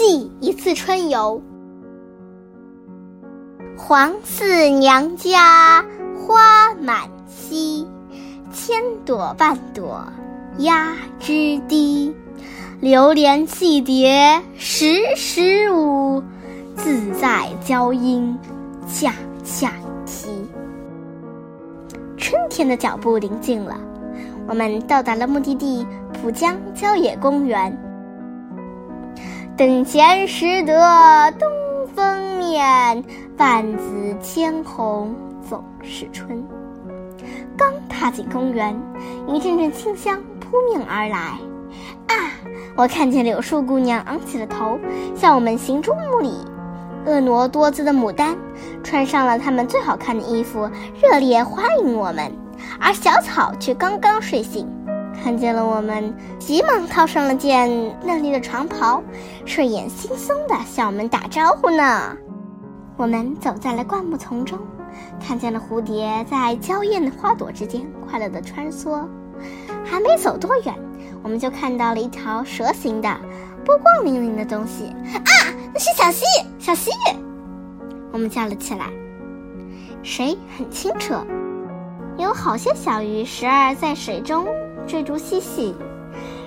记一次春游。黄四娘家花满蹊，千朵万朵压枝低。流连戏蝶时时舞，自在娇莺恰恰啼。春天的脚步临近了，我们到达了目的地浦江郊野公园。等闲识得东风面，万紫千红总是春。刚踏进公园，一阵阵清香扑面而来。啊！我看见柳树姑娘昂起了头，向我们行注目礼。婀娜多姿的牡丹穿上了她们最好看的衣服，热烈欢迎我们。而小草却刚刚睡醒，看见了我们，急忙套上了件嫩丽的长袍，睡眼惺忪地向我们打招呼呢。我们走在了灌木丛中，看见了蝴蝶在娇艳的花朵之间快乐地穿梭。还没走多远，我们就看到了一条蛇形的、波光粼粼的东西。啊，那是小溪！小溪！我们叫了起来。水很清澈，有好些小鱼时而在水中追逐嬉戏，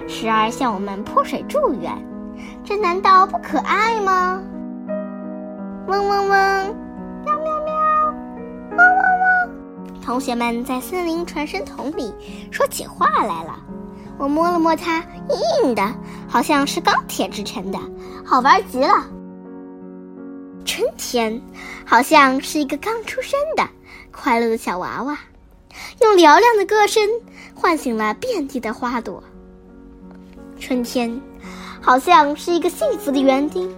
时而向我们泼水祝愿。这难道不可爱吗？嗡嗡嗡，喵喵喵，汪汪汪。同学们在森林传声筒里说起话来了。我摸了摸它，硬硬的，好像是钢铁制成的，好玩极了。春天好像是一个刚出生的快乐的小娃娃，用嘹亮的歌声唤醒了遍地的花朵。春天好像是一个幸福的园丁，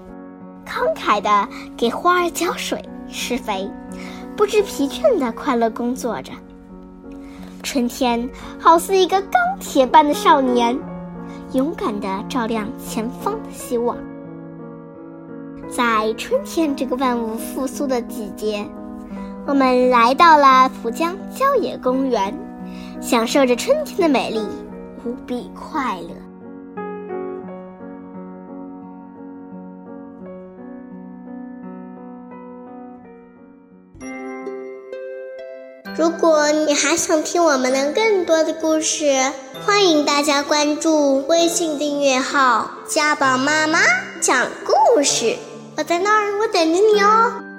慷慨的给花儿浇水施肥。不知疲倦的快乐工作着。春天好似一个钢铁般的少年，勇敢的照亮前方的希望。在春天这个万物复苏的季节，我们来到了浦江郊野公园，享受着春天的美丽，无比快乐。如果你还想听我们的更多的故事，欢迎大家关注微信订阅号“家宝妈妈讲故事”。我在那儿，我等着你哦。